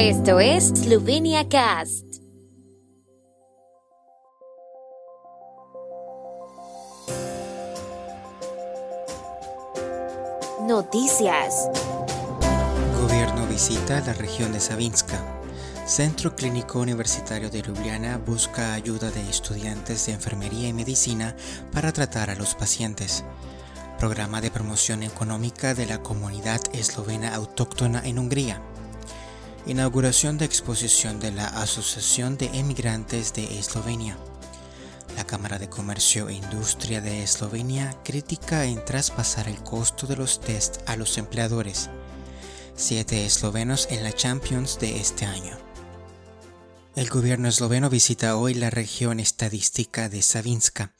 Esto es Slovenia Cast. Noticias. Gobierno visita la región de Savinska. Centro Clínico Universitario de Ljubljana busca ayuda de estudiantes de enfermería y medicina para tratar a los pacientes. Programa de promoción económica de la comunidad eslovena autóctona en Hungría. Inauguración de exposición de la Asociación de Emigrantes de Eslovenia. La Cámara de Comercio e Industria de Eslovenia critica en traspasar el costo de los test a los empleadores. Siete eslovenos en la Champions de este año. El gobierno esloveno visita hoy la región estadística de Savinska.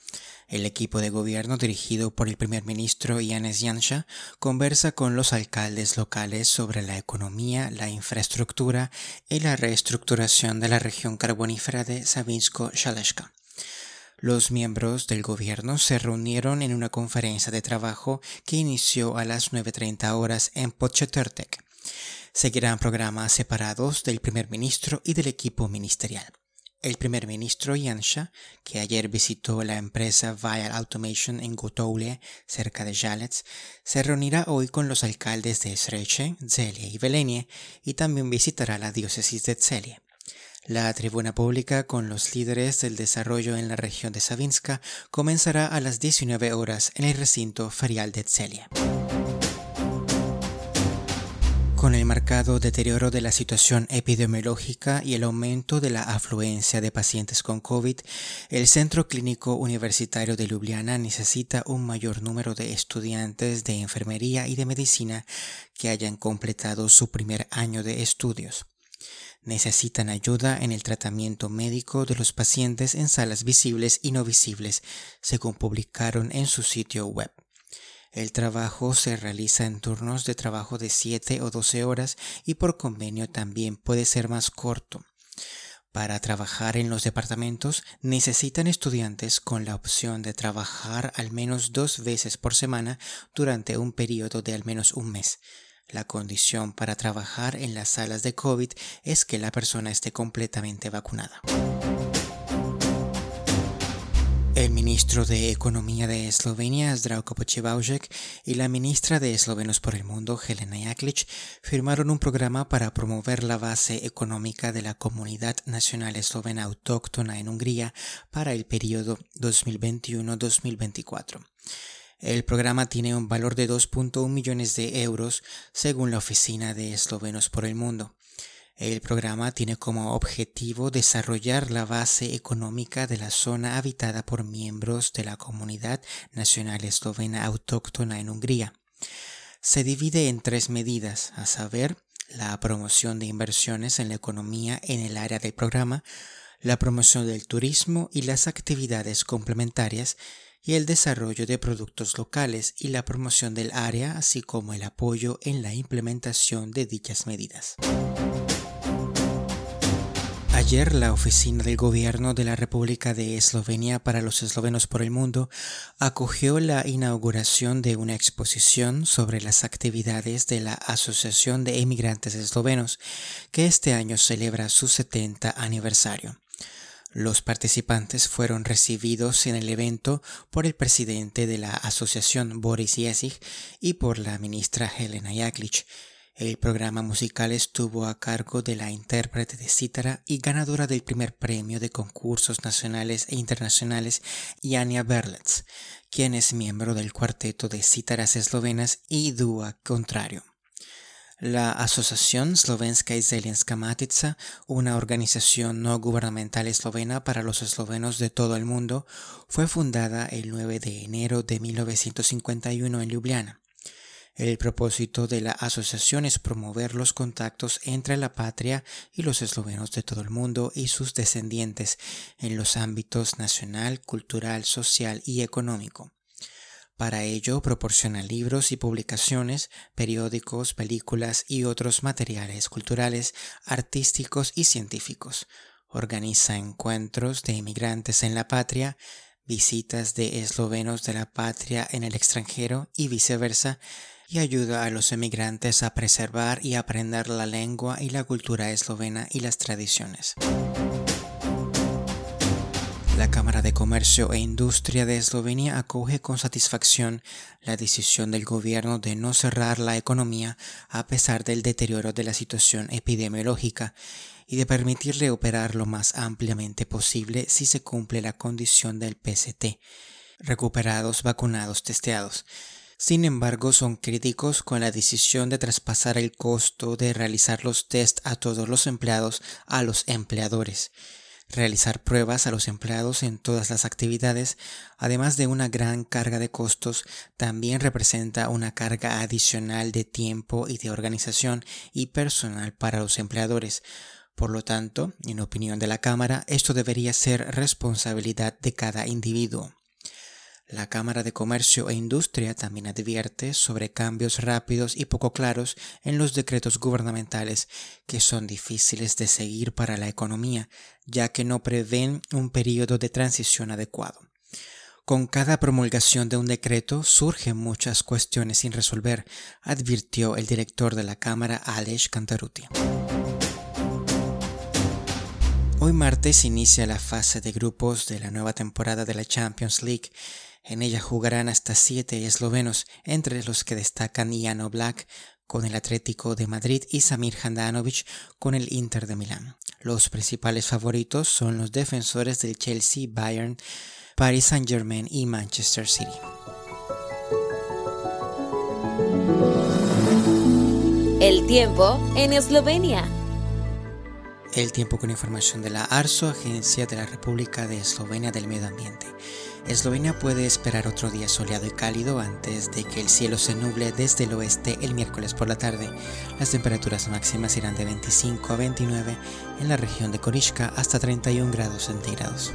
El equipo de gobierno dirigido por el primer ministro Janez Janša conversa con los alcaldes locales sobre la economía, la infraestructura y la reestructuración de la región carbonífera de Savinsko-Shaleshka. Los miembros del gobierno se reunieron en una conferencia de trabajo que inició a las 9.30 horas en Podchaturtek. Seguirán programas separados del primer ministro y del equipo ministerial. El primer ministro Janša, que ayer visitó la empresa Vial Automation en Gotoule, cerca de Jalets, se reunirá hoy con los alcaldes de Sreche, Zelie y Velenie y también visitará la diócesis de Zelie. La tribuna pública con los líderes del desarrollo en la región de Savinska comenzará a las 19 horas en el recinto ferial de Zelie. Con el marcado deterioro de la situación epidemiológica y el aumento de la afluencia de pacientes con COVID, el Centro Clínico Universitario de Ljubljana necesita un mayor número de estudiantes de enfermería y de medicina que hayan completado su primer año de estudios. Necesitan ayuda en el tratamiento médico de los pacientes en salas visibles y no visibles, según publicaron en su sitio web. El trabajo se realiza en turnos de trabajo de 7 o 12 horas y por convenio también puede ser más corto. Para trabajar en los departamentos necesitan estudiantes con la opción de trabajar al menos dos veces por semana durante un periodo de al menos un mes. La condición para trabajar en las salas de COVID es que la persona esté completamente vacunada. El ministro de Economía de Eslovenia, Zdravko Pochevaužek, y la ministra de Eslovenos por el Mundo, Helena Jaklic, firmaron un programa para promover la base económica de la comunidad nacional eslovena autóctona en Hungría para el periodo 2021-2024. El programa tiene un valor de 2.1 millones de euros según la Oficina de Eslovenos por el Mundo. El programa tiene como objetivo desarrollar la base económica de la zona habitada por miembros de la comunidad nacional eslovena autóctona en Hungría. Se divide en tres medidas, a saber, la promoción de inversiones en la economía en el área del programa, la promoción del turismo y las actividades complementarias, y el desarrollo de productos locales y la promoción del área, así como el apoyo en la implementación de dichas medidas. Ayer la Oficina del Gobierno de la República de Eslovenia para los eslovenos por el mundo acogió la inauguración de una exposición sobre las actividades de la Asociación de Emigrantes Eslovenos, que este año celebra su 70 aniversario. Los participantes fueron recibidos en el evento por el presidente de la asociación Boris Jesig y por la ministra Helena Jaklic, el programa musical estuvo a cargo de la intérprete de cítara y ganadora del primer premio de concursos nacionales e internacionales, Jania Berlitz, quien es miembro del cuarteto de cítaras eslovenas y Dúa Contrario. La Asociación Slovenska y Matica, una organización no gubernamental eslovena para los eslovenos de todo el mundo, fue fundada el 9 de enero de 1951 en Ljubljana. El propósito de la asociación es promover los contactos entre la patria y los eslovenos de todo el mundo y sus descendientes en los ámbitos nacional, cultural, social y económico. Para ello proporciona libros y publicaciones, periódicos, películas y otros materiales culturales, artísticos y científicos. Organiza encuentros de inmigrantes en la patria, visitas de eslovenos de la patria en el extranjero y viceversa, y ayuda a los emigrantes a preservar y aprender la lengua y la cultura eslovena y las tradiciones. La Cámara de Comercio e Industria de Eslovenia acoge con satisfacción la decisión del gobierno de no cerrar la economía a pesar del deterioro de la situación epidemiológica y de permitirle operar lo más ampliamente posible si se cumple la condición del PCT, recuperados, vacunados, testeados. Sin embargo, son críticos con la decisión de traspasar el costo de realizar los test a todos los empleados a los empleadores realizar pruebas a los empleados en todas las actividades, además de una gran carga de costos, también representa una carga adicional de tiempo y de organización y personal para los empleadores. Por lo tanto, en opinión de la Cámara, esto debería ser responsabilidad de cada individuo. La Cámara de Comercio e Industria también advierte sobre cambios rápidos y poco claros en los decretos gubernamentales que son difíciles de seguir para la economía, ya que no prevén un periodo de transición adecuado. Con cada promulgación de un decreto surgen muchas cuestiones sin resolver, advirtió el director de la Cámara Alej Cantaruti. Hoy martes inicia la fase de grupos de la nueva temporada de la Champions League en ella jugarán hasta siete eslovenos, entre los que destacan Jan Oblak con el Atlético de Madrid y Samir Handanovic con el Inter de Milán. Los principales favoritos son los defensores del Chelsea, Bayern, Paris Saint-Germain y Manchester City. El tiempo en Eslovenia. El tiempo con información de la ARSO, Agencia de la República de Eslovenia del Medio Ambiente. Eslovenia puede esperar otro día soleado y cálido antes de que el cielo se nuble desde el oeste el miércoles por la tarde. Las temperaturas máximas irán de 25 a 29 en la región de Korishka hasta 31 grados centígrados.